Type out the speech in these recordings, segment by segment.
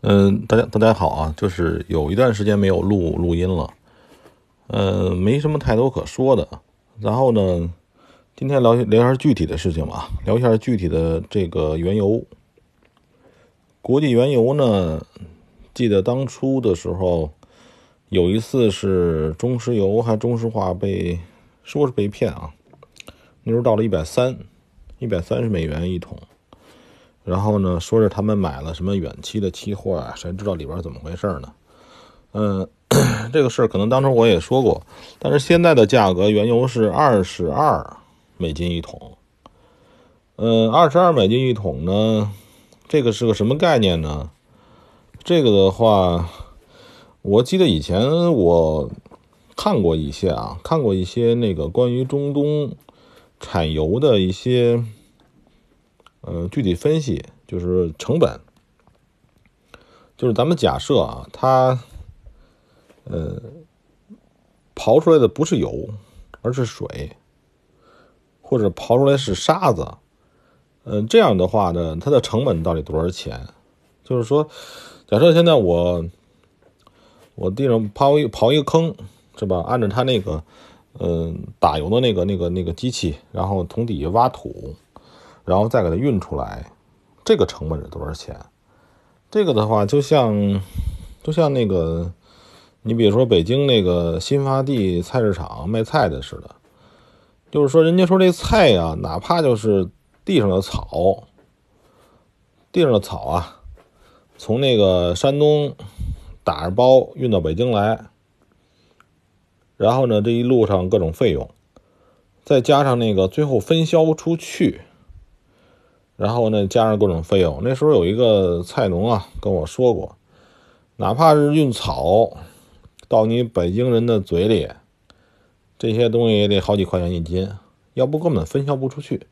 嗯，大家大家好啊，就是有一段时间没有录录音了，呃，没什么太多可说的。然后呢，今天聊聊一下具体的事情吧，聊一下具体的这个原油。国际原油呢，记得当初的时候，有一次是中石油还中石化被说是被骗啊，那时候到了一百三，一百三十美元一桶。然后呢，说是他们买了什么远期的期货啊？谁知道里边怎么回事呢？嗯，这个事儿可能当初我也说过，但是现在的价格，原油是二十二美金一桶。嗯，二十二美金一桶呢，这个是个什么概念呢？这个的话，我记得以前我看过一些啊，看过一些那个关于中东产油的一些。呃，具体分析就是成本，就是咱们假设啊，它呃刨出来的不是油，而是水，或者刨出来是沙子，嗯，这样的话呢，它的成本到底多少钱？就是说，假设现在我我地上刨一刨一个坑，是吧？按照它那个嗯打油的那个那个那个机器，然后从底下挖土。然后再给它运出来，这个成本是多少钱？这个的话，就像就像那个，你比如说北京那个新发地菜市场卖菜的似的，就是说人家说这菜呀，哪怕就是地上的草，地上的草啊，从那个山东打着包运到北京来，然后呢，这一路上各种费用，再加上那个最后分销出去。然后呢，加上各种费用。那时候有一个菜农啊跟我说过，哪怕是运草到你北京人的嘴里，这些东西也得好几块钱一斤，要不根本分销不出去。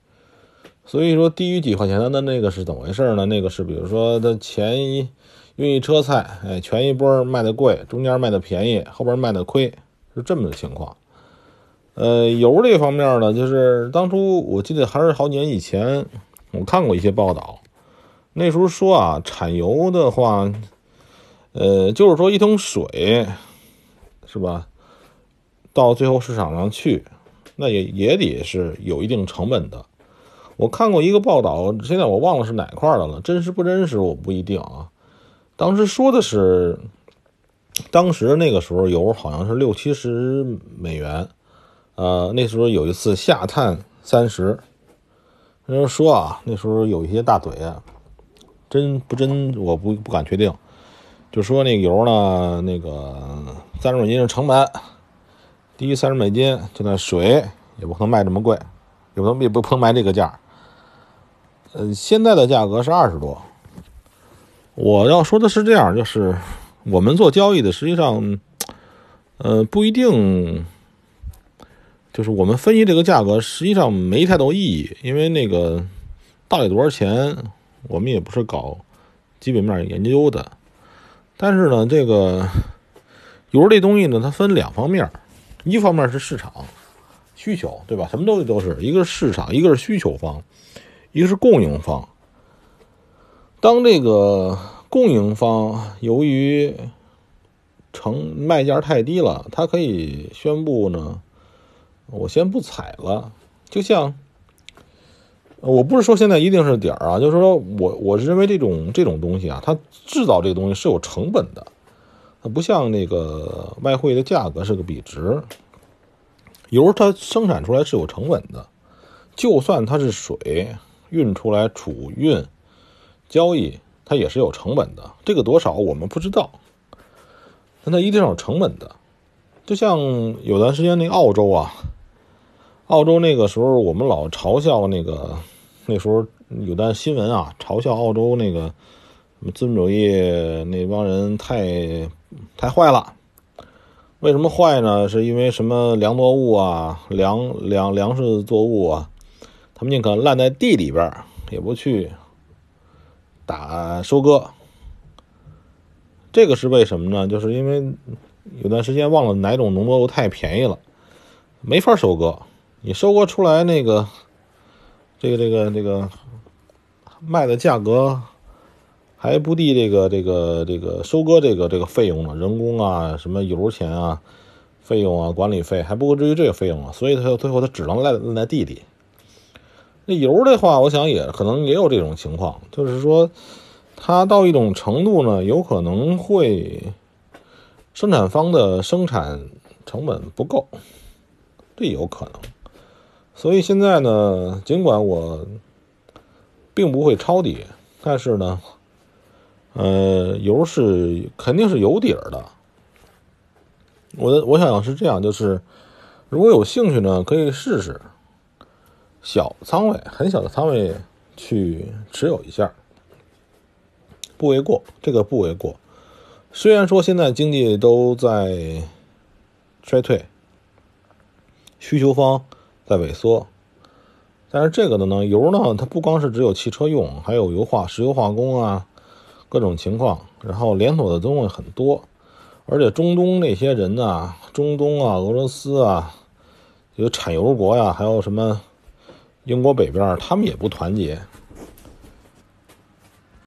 所以说，低于几块钱的那个是怎么回事呢？那个是比如说，他前一运一车菜，哎，前一波卖的贵，中间卖的便宜，后边卖的亏，是这么个情况。呃，油这方面呢，就是当初我记得还是好几年以前。我看过一些报道，那时候说啊，产油的话，呃，就是说一桶水，是吧？到最后市场上去，那也也得是有一定成本的。我看过一个报道，现在我忘了是哪块的了，真实不真实我不一定啊。当时说的是，当时那个时候油好像是六七十美元，呃，那时候有一次下探三十。人说啊，那时候有一些大嘴啊，真不真我不不敢确定。就说那个油呢，那个三十美金是成本，低于三十美金，就那水也不可能卖这么贵，也不能也不能卖这个价。呃，现在的价格是二十多。我要说的是这样，就是我们做交易的，实际上，呃，不一定。就是我们分析这个价格，实际上没太多意义，因为那个到底多少钱，我们也不是搞基本面研究的。但是呢，这个油这东西呢，它分两方面，一方面是市场需求，对吧？什么东西都是一个是市场，一个是需求方，一个是供应方。当这个供应方由于成卖价太低了，它可以宣布呢。我先不踩了，就像，我不是说现在一定是点儿啊，就是说我我是认为这种这种东西啊，它制造这个东西是有成本的，它不像那个外汇的价格是个比值，油它生产出来是有成本的，就算它是水运出来储运交易，它也是有成本的，这个多少我们不知道，但它一定有成本的，就像有段时间那澳洲啊。澳洲那个时候，我们老嘲笑那个，那时候有段新闻啊，嘲笑澳洲那个资本主义那帮人太太坏了。为什么坏呢？是因为什么粮作物啊，粮粮粮食作物啊，他们宁可烂在地里边，也不去打收割。这个是为什么呢？就是因为有段时间忘了哪种农作物太便宜了，没法收割。你收割出来那个，这个这个这个卖的价格还不抵这个这个这个收割这个这个费用呢，人工啊，什么油钱啊，费用啊，管理费还不够至于这个费用啊，所以他最后他只能赖赖地里。那油的话，我想也可能也有这种情况，就是说，它到一种程度呢，有可能会生产方的生产成本不够，这有可能。所以现在呢，尽管我并不会抄底，但是呢，呃，油是肯定是有底儿的。我的我想是这样，就是如果有兴趣呢，可以试试。小仓位，很小的仓位去持有一下，不为过。这个不为过。虽然说现在经济都在衰退，需求方在萎缩，但是这个的呢，油呢，它不光是只有汽车用，还有油化、石油化工啊，各种情况。然后连锁的东西很多，而且中东那些人呢，中东啊、俄罗斯啊，有产油国呀，还有什么？英国北边他们也不团结，